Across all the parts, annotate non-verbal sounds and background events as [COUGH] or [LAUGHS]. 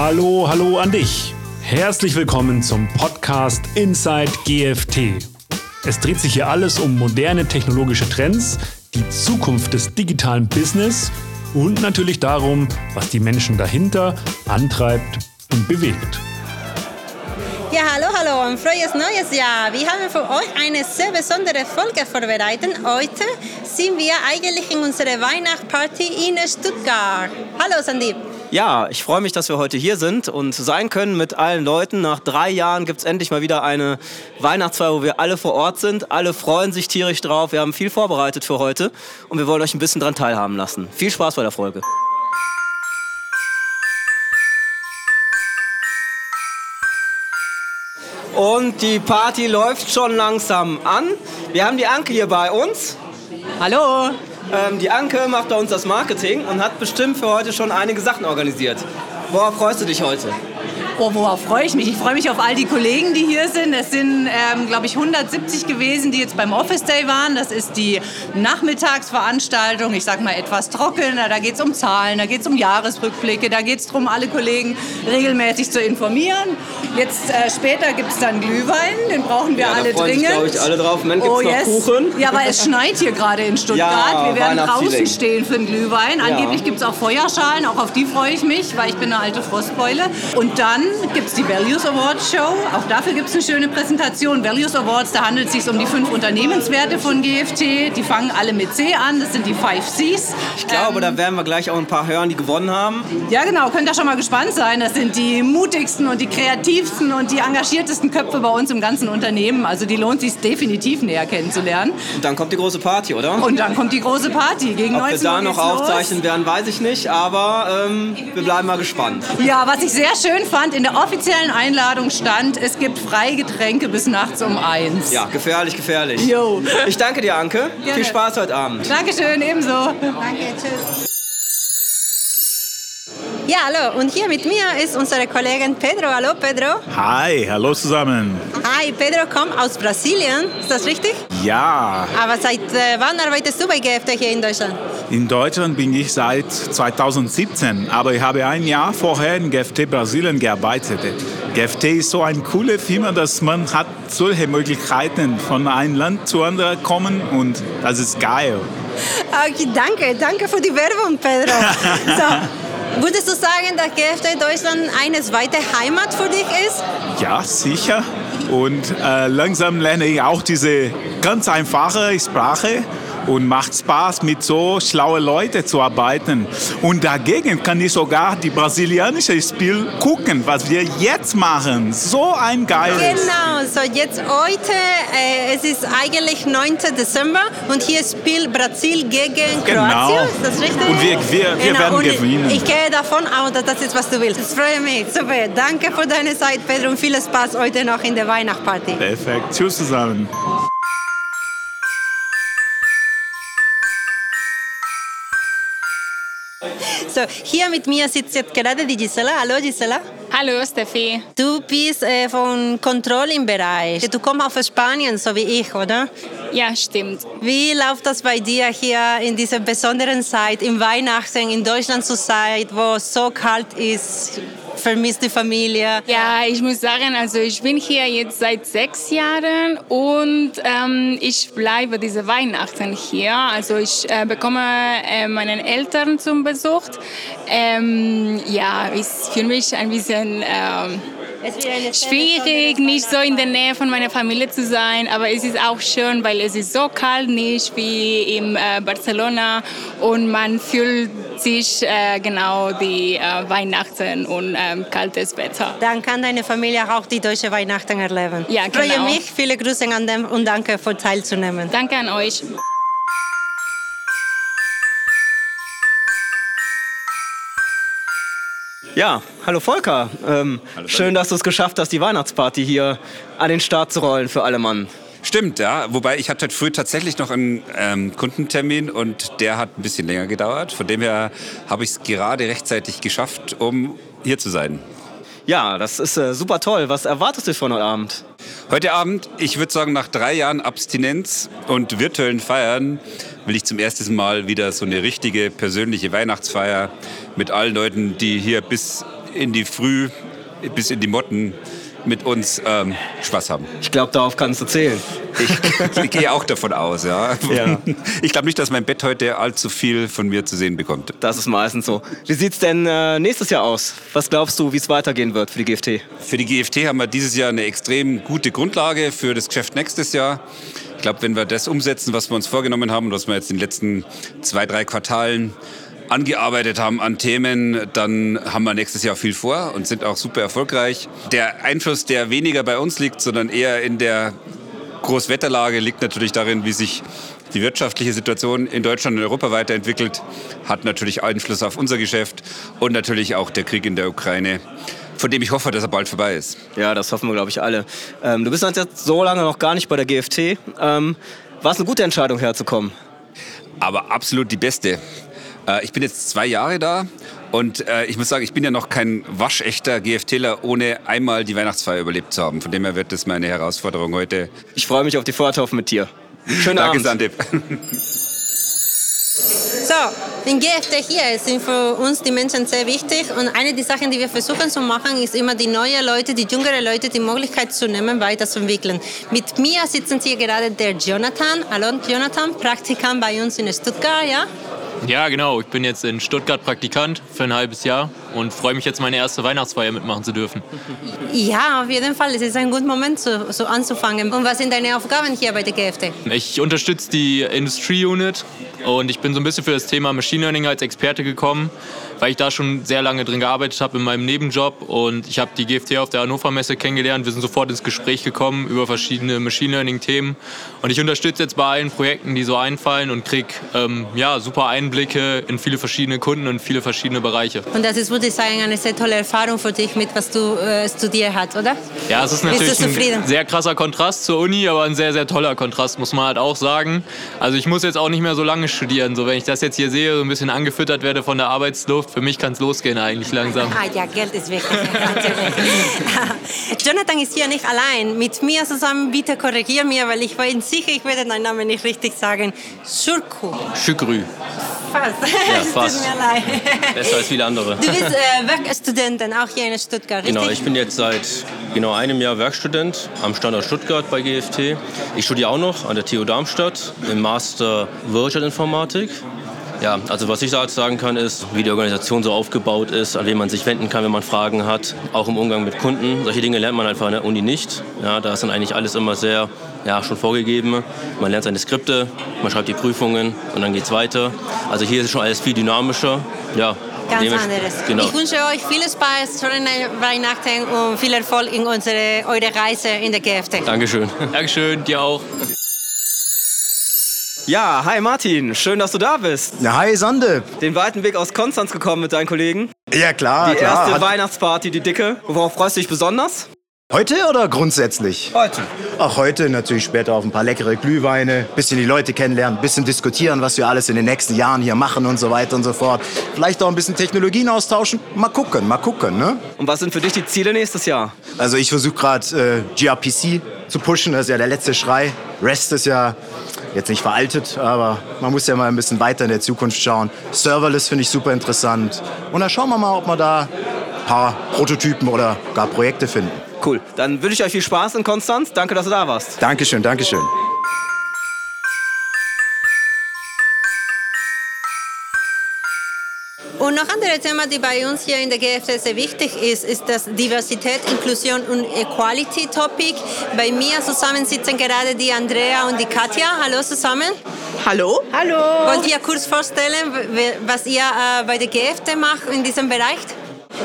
Hallo, hallo an dich. Herzlich willkommen zum Podcast Inside GFT. Es dreht sich hier alles um moderne technologische Trends, die Zukunft des digitalen Business und natürlich darum, was die Menschen dahinter antreibt und bewegt. Ja, hallo, hallo, ein frohes neues Jahr. Wir haben für euch eine sehr besondere Folge vorbereitet. Heute sind wir eigentlich in unserer Weihnachtsparty in Stuttgart. Hallo, Sandeep. Ja, ich freue mich, dass wir heute hier sind und sein können mit allen Leuten. Nach drei Jahren gibt es endlich mal wieder eine Weihnachtsfeier, wo wir alle vor Ort sind. Alle freuen sich tierisch drauf. Wir haben viel vorbereitet für heute und wir wollen euch ein bisschen daran teilhaben lassen. Viel Spaß bei der Folge. Und die Party läuft schon langsam an. Wir haben die Anke hier bei uns. Hallo. Ähm, die Anke macht bei uns das Marketing und hat bestimmt für heute schon einige Sachen organisiert. Worauf freust du dich heute? Oh, worauf freue ich mich? Ich freue mich auf all die Kollegen, die hier sind. Es sind, ähm, glaube ich, 170 gewesen, die jetzt beim Office Day waren. Das ist die Nachmittagsveranstaltung. Ich sage mal etwas trockener. Da geht es um Zahlen, da geht es um Jahresrückblicke, da geht es darum, alle Kollegen regelmäßig zu informieren. Jetzt äh, später gibt es dann Glühwein, den brauchen wir Ja, da alle sich, dringend. glaube ich, alle drauf. Moment, gibt's oh noch yes. Kuchen? Ja, aber es schneit hier gerade in Stuttgart. Ja, wir werden draußen stehen für den Glühwein. Angeblich gibt es auch Feuerschalen, auch auf die freue ich mich, weil ich bin eine alte Frostbeule. Und dann gibt es die Values Awards Show. Auch dafür gibt es eine schöne Präsentation. Values Awards, da handelt es sich um die fünf Unternehmenswerte von GFT. Die fangen alle mit C an, das sind die Five Cs. Ich glaube, da werden wir gleich auch ein paar hören, die gewonnen haben. Ja, genau, könnt ihr schon mal gespannt sein. Das sind die mutigsten und die kreativsten und die engagiertesten Köpfe bei uns im ganzen Unternehmen. Also die lohnt sich definitiv näher kennenzulernen. Und dann kommt die große Party, oder? Und dann kommt die große Party. Gegen Ob wir 19 da Uhr noch geht's los. aufzeichnen werden, weiß ich nicht, aber ähm, wir bleiben mal gespannt. Ja, was ich sehr schön fand, in der offiziellen Einladung stand, es gibt Freigetränke bis nachts um eins. Ja, gefährlich, gefährlich. Jo. Ich danke dir, Anke. Gerne. Viel Spaß heute Abend. Dankeschön, ebenso. Danke, tschüss. Ja, hallo. Und hier mit mir ist unsere Kollegin Pedro. Hallo, Pedro. Hi, hallo zusammen. Hi, Pedro kommt aus Brasilien. Ist das richtig? Ja, Aber seit äh, wann arbeitest du bei GFT hier in Deutschland? In Deutschland bin ich seit 2017, aber ich habe ein Jahr vorher in GFT Brasilien gearbeitet. GFT ist so eine coole Firma, dass man hat solche Möglichkeiten von einem Land zu anderen kommen und das ist geil. Okay, danke. Danke für die Werbung, Pedro. [LAUGHS] so, würdest du sagen, dass GFT Deutschland eine zweite Heimat für dich ist? Ja, sicher. Und äh, langsam lerne ich auch diese ganz einfache Sprache und macht Spaß, mit so schlauen Leuten zu arbeiten. Und dagegen kann ich sogar die brasilianische Spiel gucken, was wir jetzt machen. So ein geiles. Genau, so jetzt heute, äh, es ist eigentlich 9. Dezember und hier spielt Brasil gegen Genau. Kroatien, ist das richtig? Und wir- wir- wir werden und gewinnen. Ich gehe davon aus, dass das ist, was du willst. Ich freue mich, super. Danke für deine Zeit, Pedro, und viel Spaß heute noch in der Weihnachtsparty. Perfekt. Tschüss zusammen. So, hier mit mir sitzt jetzt gerade die Gisela. Hallo Gisela. Hallo Steffi. Du bist äh, vom Controlling-Bereich. Du kommst aus Spanien, so wie ich, oder? Ja, stimmt. Wie läuft das bei dir hier in dieser besonderen Zeit, im Weihnachten in Deutschland zu sein, wo es so kalt ist? Vermisst die Familie? Ja, ich muss sagen, also ich bin hier jetzt seit sechs Jahren und ähm, ich bleibe diese Weihnachten hier. Also ich äh, bekomme äh, meinen Eltern zum Besuch. Ähm, ja, ist für mich ein bisschen ähm, schwierig, nicht so in der Nähe von meiner Familie zu sein, aber es ist auch schön, weil es ist so kalt nicht wie in äh, Barcelona und man fühlt sich äh, genau die äh, Weihnachten und ähm, kaltes Wetter. Dann kann deine Familie auch die deutsche Weihnachten erleben. Ja, Ich freue genau. mich. Viele Grüße an dem und danke für teilzunehmen. Danke an euch. Ja, hallo Volker. Ähm, schön, dass du es geschafft hast, die Weihnachtsparty hier an den Start zu rollen für alle Mann. Stimmt, ja. Wobei ich hatte heute früh tatsächlich noch einen ähm, Kundentermin und der hat ein bisschen länger gedauert. Von dem her habe ich es gerade rechtzeitig geschafft, um hier zu sein. Ja, das ist äh, super toll. Was erwartest du von heute Abend? Heute Abend, ich würde sagen, nach drei Jahren Abstinenz und virtuellen Feiern will ich zum ersten Mal wieder so eine richtige persönliche Weihnachtsfeier mit allen Leuten, die hier bis in die Früh bis in die Motten mit uns ähm, Spaß haben. Ich glaube, darauf kannst du zählen. Ich, ich gehe auch davon aus, ja. Ja. [LAUGHS] Ich glaube nicht, dass mein Bett heute allzu viel von mir zu sehen bekommt. Das ist meistens so. Wie sieht es denn äh, nächstes Jahr aus? Was glaubst du, wie es weitergehen wird für die GFT? Für die GFT haben wir dieses Jahr eine extrem gute Grundlage für das Geschäft nächstes Jahr. Ich glaube, wenn wir das umsetzen, was wir uns vorgenommen haben, was wir jetzt in den letzten zwei, drei Quartalen angearbeitet haben an Themen, dann haben wir nächstes Jahr viel vor und sind auch super erfolgreich. Der Einfluss, der weniger bei uns liegt, sondern eher in der Großwetterlage, liegt natürlich darin, wie sich die wirtschaftliche Situation in Deutschland und Europa weiterentwickelt, hat natürlich Einfluss auf unser Geschäft und natürlich auch der Krieg in der Ukraine, von dem ich hoffe, dass er bald vorbei ist. Ja, das hoffen wir, glaube ich, alle. Ähm, du bist jetzt so lange noch gar nicht bei der GFT. Ähm, war es eine gute Entscheidung, herzukommen? aber absolut die beste. Äh, ich bin jetzt zwei Jahre da und äh, ich muss sagen, ich bin ja noch kein waschechter GFTler, ohne einmal die Weihnachtsfeier überlebt zu haben. Von dem her wird das meine Herausforderung heute. Ich freue mich auf die Vortaufe mit dir. Schönen Danke, Abend. Sandip. So, in GFT hier sind für uns die Menschen sehr wichtig und eine der Sachen, die wir versuchen zu machen, ist immer die neuen Leute, die jüngeren Leute die Möglichkeit zu nehmen, weiterzuentwickeln. Mit mir sitzen hier gerade der Jonathan. Hallo Jonathan, Praktikant bei uns in Stuttgart, ja? Ja, genau. Ich bin jetzt in Stuttgart Praktikant für ein halbes Jahr und freue mich jetzt meine erste Weihnachtsfeier mitmachen zu dürfen. Ja, auf jeden Fall. Es ist ein guter Moment, so, so anzufangen. Und was sind deine Aufgaben hier bei der GFT? Ich unterstütze die Industrie-Unit und ich bin so ein bisschen für das Thema Machine Learning als Experte gekommen, weil ich da schon sehr lange drin gearbeitet habe in meinem Nebenjob und ich habe die GFT auf der Hannover Messe kennengelernt. Wir sind sofort ins Gespräch gekommen über verschiedene Machine Learning Themen und ich unterstütze jetzt bei allen Projekten, die so einfallen und kriege ähm, ja, super Einblicke in viele verschiedene Kunden und viele verschiedene Bereiche. Und das ist, würde ich sagen, eine sehr tolle Erfahrung für dich, mit was du äh, studiert hast, oder? Ja, es ist natürlich ein sehr krasser Kontrast zur Uni, aber ein sehr, sehr toller Kontrast, muss man halt auch sagen. Also ich muss jetzt auch nicht mehr so lange studieren. So, wenn ich das jetzt hier sehe, so ein bisschen angefüttert werde von der Arbeitsluft, für mich kann es losgehen eigentlich langsam. Ah ja, Geld ist [LAUGHS] natürlich. Jonathan ist hier nicht allein. Mit mir zusammen, bitte korrigier mir, weil ich bin sicher, ich werde deinen Namen nicht richtig sagen. Shurku. Şükrü. Fast. Ja, [LAUGHS] fast. tut mir leid. Besser als viele andere. Du bist äh, Werkstudentin, auch hier in Stuttgart, richtig? Genau, ich bin jetzt seit genau einem Jahr Werkstudent am Standort Stuttgart bei GFT. Ich studiere auch noch an der TU Darmstadt im Master Wirtschaftsinformatik. Ja, also was ich da jetzt sagen kann, ist, wie die Organisation so aufgebaut ist, an wen man sich wenden kann, wenn man Fragen hat, auch im Umgang mit Kunden. Solche Dinge lernt man einfach an der Uni nicht. Ja, da ist dann eigentlich alles immer sehr ja, schon vorgegeben. Man lernt seine Skripte, man schreibt die Prüfungen und dann geht's weiter. Also hier ist schon alles viel dynamischer. Ja, Ganz anderes. Genau. Ich wünsche euch viel Spaß, schöne Weihnachten und viel Erfolg in unsere, eure Reise in der GFT. Dankeschön. [LAUGHS] Dankeschön, dir auch. Ja, hi Martin, schön, dass du da bist. Ja, hi Sande. Den weiten Weg aus Konstanz gekommen mit deinen Kollegen. Ja klar, Die klar. erste Hat- Weihnachtsparty, die dicke. Worauf freust du dich besonders? Heute oder grundsätzlich? Heute. Auch heute natürlich später auf ein paar leckere Glühweine, bisschen die Leute kennenlernen, bisschen diskutieren, was wir alles in den nächsten Jahren hier machen und so weiter und so fort. Vielleicht auch ein bisschen Technologien austauschen. Mal gucken, mal gucken, ne? Und was sind für dich die Ziele nächstes Jahr? Also ich versuche gerade äh, gRPC zu pushen, das ist ja der letzte Schrei. REST ist ja jetzt nicht veraltet, aber man muss ja mal ein bisschen weiter in der Zukunft schauen. Serverless finde ich super interessant. Und dann schauen wir mal, ob wir da ein paar Prototypen oder gar Projekte finden. Cool. Dann wünsche ich euch viel Spaß in Konstanz. Danke, dass du da warst. Dankeschön, Dankeschön. Und noch andere Thema, die bei uns hier in der GFT sehr wichtig ist, ist das Diversität, Inklusion und Equality Topic. Bei mir zusammen sitzen gerade die Andrea und die Katja. Hallo zusammen. Hallo. Hallo. Wollt ihr kurz vorstellen, was ihr äh, bei der GFT macht in diesem Bereich?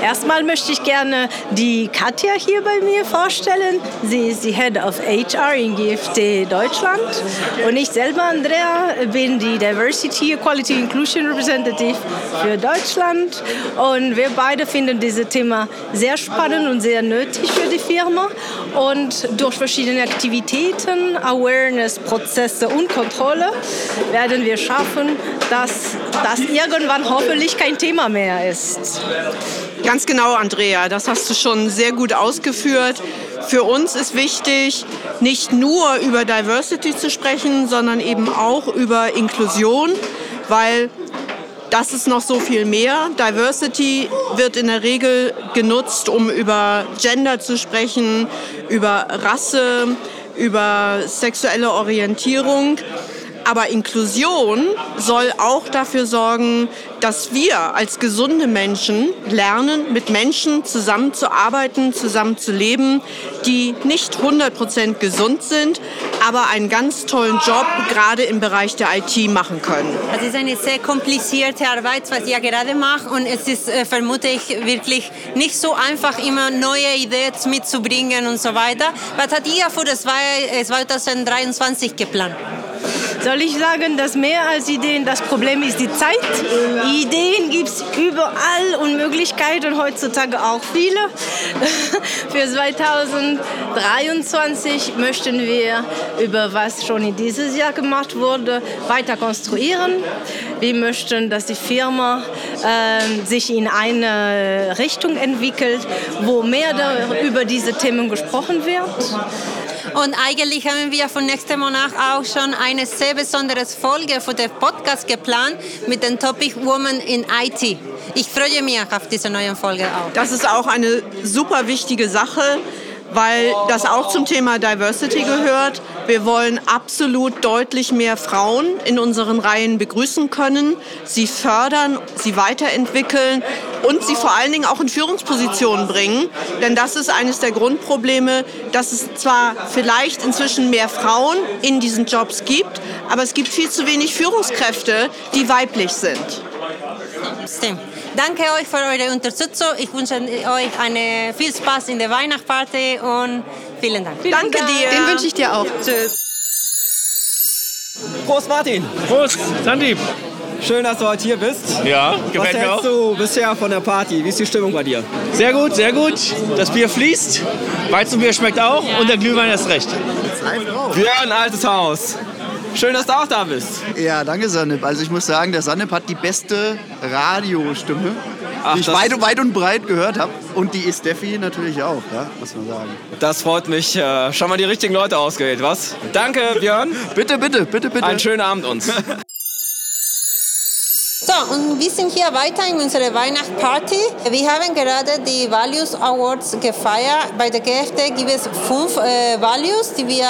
Erstmal möchte ich gerne die Katja hier bei mir vorstellen. Sie ist die Head of HR in GFT Deutschland. Und ich selber, Andrea, bin die Diversity, Equality, Inclusion Representative für Deutschland. Und wir beide finden dieses Thema sehr spannend und sehr nötig für die Firma. Und durch verschiedene Aktivitäten, Awareness, Prozesse und Kontrolle werden wir schaffen, dass das irgendwann hoffentlich kein Thema mehr ist. Ganz genau, Andrea, das hast du schon sehr gut ausgeführt. Für uns ist wichtig, nicht nur über Diversity zu sprechen, sondern eben auch über Inklusion, weil das ist noch so viel mehr. Diversity wird in der Regel genutzt, um über Gender zu sprechen, über Rasse, über sexuelle Orientierung. Aber Inklusion soll auch dafür sorgen, dass wir als gesunde Menschen lernen, mit Menschen zusammenzuarbeiten, zusammenzuleben, die nicht 100% gesund sind, aber einen ganz tollen Job gerade im Bereich der IT machen können. Es ist eine sehr komplizierte Arbeit, was ihr gerade macht und es ist, äh, vermute ich, wirklich nicht so einfach, immer neue Ideen mitzubringen und so weiter. Was hat ihr für das 2023 geplant? Soll ich sagen, dass mehr als Ideen das Problem ist die Zeit? Ideen gibt es überall und Möglichkeiten heutzutage auch viele. [LAUGHS] Für 2023 möchten wir über was schon in dieses Jahr gemacht wurde weiter konstruieren. Wir möchten, dass die Firma äh, sich in eine Richtung entwickelt, wo mehr über diese Themen gesprochen wird. Und eigentlich haben wir von nächstem Monat auch schon eine sehr besondere Folge für den Podcast geplant mit dem Topic Woman in IT. Ich freue mich auf diese neue Folge auch. Das ist auch eine super wichtige Sache weil das auch zum Thema Diversity gehört. Wir wollen absolut deutlich mehr Frauen in unseren Reihen begrüßen können, sie fördern, sie weiterentwickeln und sie vor allen Dingen auch in Führungspositionen bringen. Denn das ist eines der Grundprobleme, dass es zwar vielleicht inzwischen mehr Frauen in diesen Jobs gibt, aber es gibt viel zu wenig Führungskräfte, die weiblich sind. Stimmt. Danke euch für eure Unterstützung. Ich wünsche euch eine viel Spaß in der Weihnachtsparty und vielen Dank. Vielen Danke Dank. dir. Den wünsche ich dir auch. Tschüss. Prost Martin. Prost, Sandy. Schön, dass du heute hier bist. Ja, gefällt Was mir auch. Was du bisher von der Party? Wie ist die Stimmung bei dir? Sehr gut, sehr gut. Das Bier fließt, Weizenbier schmeckt auch und der Glühwein ist recht. Björn, altes Haus. Schön, dass du auch da bist. Ja, danke Sanip. Also ich muss sagen, der Sanip hat die beste Radiostimme, Ach, die ich weit, weit und breit gehört habe. Und die ist Steffi natürlich auch, ja, muss man sagen. Das freut mich. Äh, Schon mal die richtigen Leute ausgewählt, was? Danke, Björn. Bitte, bitte, bitte, bitte. Einen schönen Abend uns. [LAUGHS] So, und wir sind hier weiter in unserer Weihnachtsparty. Wir haben gerade die Values Awards gefeiert. Bei der GFT gibt es fünf äh, Values, die wir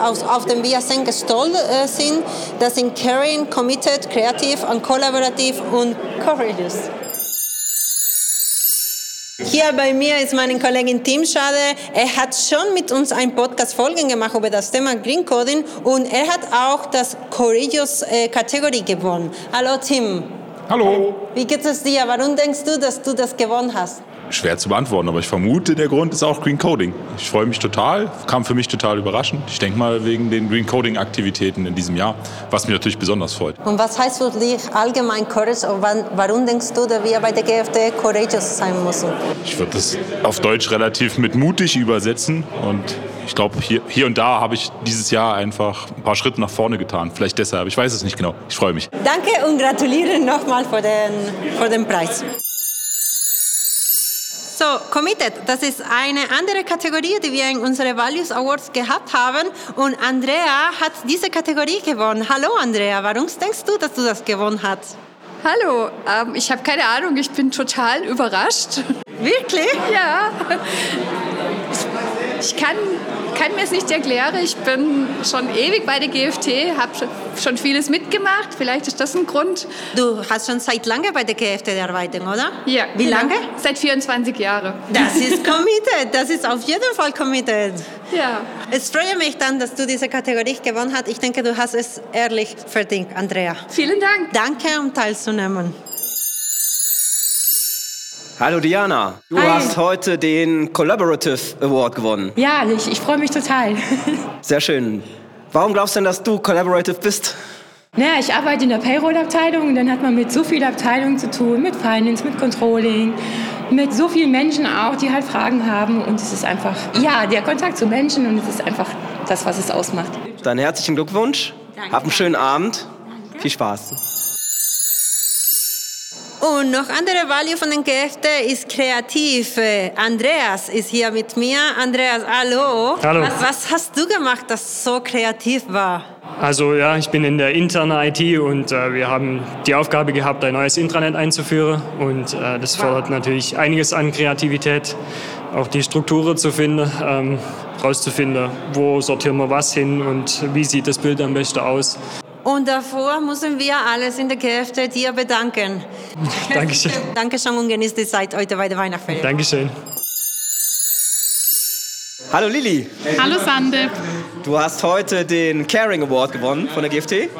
aus, auf den wir sehr stolz äh, sind. Das sind Caring, Committed, Creative und Collaborative und Courageous. Hier bei mir ist meine Kollegin Tim Schade. Er hat schon mit uns ein Podcast-Folgen gemacht über das Thema Green Coding und er hat auch das Courageous-Kategorie gewonnen. Hallo Tim. Hallo. Wie geht es dir? Warum denkst du, dass du das gewonnen hast? Schwer zu beantworten, aber ich vermute, der Grund ist auch Green Coding. Ich freue mich total, kam für mich total überraschend. Ich denke mal wegen den Green Coding Aktivitäten in diesem Jahr, was mich natürlich besonders freut. Und was heißt für dich allgemein Courage warum denkst du, dass wir bei der GFT courageous sein müssen? Ich würde das auf Deutsch relativ mit mutig übersetzen und ich glaube, hier, hier und da habe ich dieses Jahr einfach ein paar Schritte nach vorne getan. Vielleicht deshalb, ich weiß es nicht genau. Ich freue mich. Danke und gratuliere nochmal für den, für den Preis. So, Committed, das ist eine andere Kategorie, die wir in unseren Values Awards gehabt haben. Und Andrea hat diese Kategorie gewonnen. Hallo Andrea, warum denkst du, dass du das gewonnen hast? Hallo, ähm, ich habe keine Ahnung, ich bin total überrascht. Wirklich? Ja. Ich kann, kann mir es nicht erklären. Ich bin schon ewig bei der GFT, habe schon vieles mitgemacht. Vielleicht ist das ein Grund. Du hast schon seit lange bei der GFT gearbeitet, oder? Ja. Wie genau. lange? Seit 24 Jahren. Das [LAUGHS] ist committed, das ist auf jeden Fall committed. Ja. Es freue mich dann, dass du diese Kategorie gewonnen hast. Ich denke, du hast es ehrlich verdient, Andrea. Vielen Dank. Danke, um teilzunehmen. Hallo Diana, du Hi. hast heute den Collaborative Award gewonnen. Ja, ich, ich freue mich total. [LAUGHS] Sehr schön. Warum glaubst du denn, dass du Collaborative bist? Naja, ich arbeite in der Payroll-Abteilung und dann hat man mit so vielen Abteilungen zu tun, mit Finance, mit Controlling, mit so vielen Menschen auch, die halt Fragen haben und es ist einfach, ja, der Kontakt zu Menschen und es ist einfach das, was es ausmacht. Dann herzlichen Glückwunsch. Hab einen schönen Abend. Viel Spaß. Und noch andere Value von den GFT ist kreativ. Äh, Andreas ist hier mit mir. Andreas, hallo. Hallo. Was, was hast du gemacht, das so kreativ war? Also ja, ich bin in der internen IT und äh, wir haben die Aufgabe gehabt, ein neues Intranet einzuführen und äh, das fordert natürlich einiges an Kreativität, auch die Strukturen zu finden, ähm, rauszufinden, wo sortieren wir was hin und wie sieht das Bild am besten aus. Und davor müssen wir alles in der GFT dir bedanken. [LAUGHS] Dankeschön. Dankeschön und genießt die Zeit heute bei der Weihnachtsfeier. Dankeschön. Hallo Lili. Hallo Sande. Du hast heute den Caring Award gewonnen von der GFT.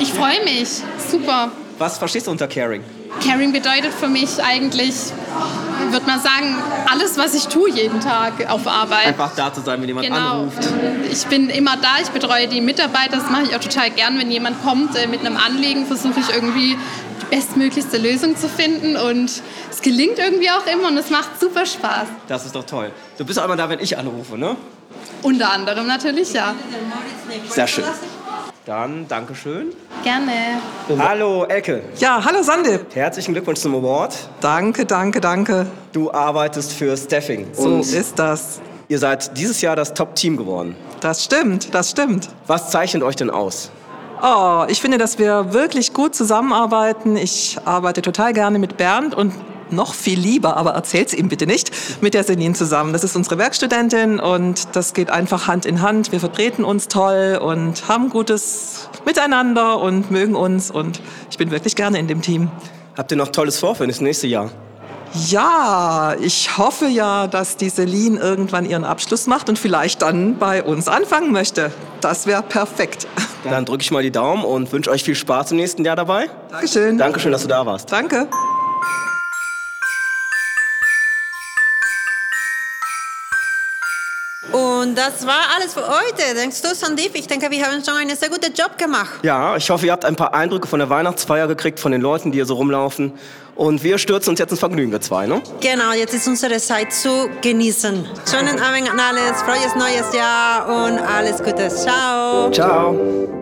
Ich freue mich. Super. Was verstehst du unter Caring? Caring bedeutet für mich eigentlich, würde man sagen, alles, was ich tue jeden Tag auf Arbeit. Einfach da zu sein, wenn jemand Genau. anruft. Ich bin immer da, ich betreue die Mitarbeiter, das mache ich auch total gern. Wenn jemand kommt äh, mit einem Anliegen, versuche ich irgendwie die bestmöglichste Lösung zu finden und es gelingt irgendwie auch immer und es macht super Spaß. Das ist doch toll. Du bist auch immer da, wenn ich anrufe, ne? Unter anderem natürlich, ja. Sehr schön. Dann Dankeschön. Gerne. Hallo Elke. Ja, hallo Sande. Herzlichen Glückwunsch zum Award. Danke, danke, danke. Du arbeitest für Staffing. So ist das. Ihr seid dieses Jahr das Top-Team geworden. Das stimmt, das stimmt. Was zeichnet euch denn aus? Oh, ich finde, dass wir wirklich gut zusammenarbeiten. Ich arbeite total gerne mit Bernd und noch viel lieber, aber erzähl's ihm bitte nicht, mit der Selin zusammen. Das ist unsere Werkstudentin und das geht einfach Hand in Hand. Wir vertreten uns toll und haben gutes Miteinander und mögen uns und ich bin wirklich gerne in dem Team. Habt ihr noch Tolles vor für das nächste Jahr? Ja, ich hoffe ja, dass die Selin irgendwann ihren Abschluss macht und vielleicht dann bei uns anfangen möchte. Das wäre perfekt. Dann drücke ich mal die Daumen und wünsche euch viel Spaß im nächsten Jahr dabei. Dankeschön. Dankeschön, dass du da warst. Danke. Und das war alles für heute. Denkst du, Sandip? Ich denke, wir haben schon einen sehr guten Job gemacht. Ja, ich hoffe, ihr habt ein paar Eindrücke von der Weihnachtsfeier gekriegt, von den Leuten, die hier so rumlaufen. Und wir stürzen uns jetzt ins Vergnügen, wir zwei, ne? Genau, jetzt ist unsere Zeit zu genießen. Schönen Abend an alles, frohes neues Jahr und alles Gute. Ciao. Ciao.